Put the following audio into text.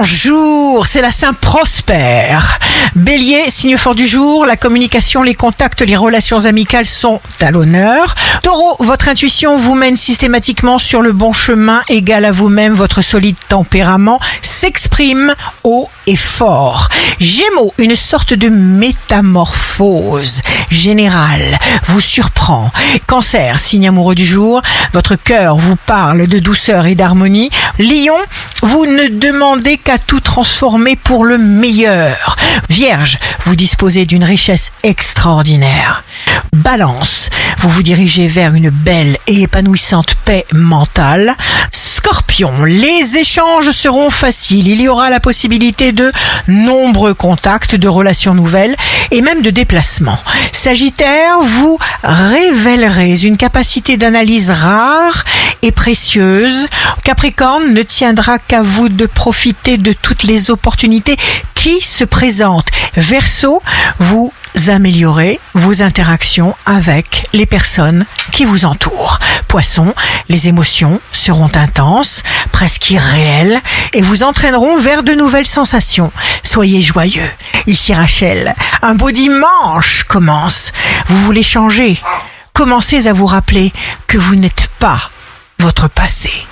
Bonjour, c'est la Saint Prosper. Bélier, signe fort du jour, la communication, les contacts, les relations amicales sont à l'honneur. Taureau, votre intuition vous mène systématiquement sur le bon chemin, égal à vous-même, votre solide tempérament s'exprime haut et fort. Gémeaux, une sorte de métamorphose générale vous surprend. Cancer, signe amoureux du jour, votre cœur vous parle de douceur et d'harmonie. Lion, vous ne demandez qu'à tout transformer pour le meilleur. Vierge, vous disposez d'une richesse extraordinaire. Balance, vous vous dirigez vers une belle et épanouissante paix mentale. Scorpion, les échanges seront faciles. Il y aura la possibilité de nombreux contacts, de relations nouvelles et même de déplacements. Sagittaire, vous révélerez une capacité d'analyse rare et précieuse. Capricorne ne tiendra qu'à vous de profiter de toutes les opportunités qui se présentent. Verseau, vous améliorez vos interactions avec les personnes qui vous entourent. Poisson, les émotions seront intenses, presque irréelles, et vous entraîneront vers de nouvelles sensations. Soyez joyeux. Ici Rachel, un beau dimanche commence. Vous voulez changer. Commencez à vous rappeler que vous n'êtes pas votre passé.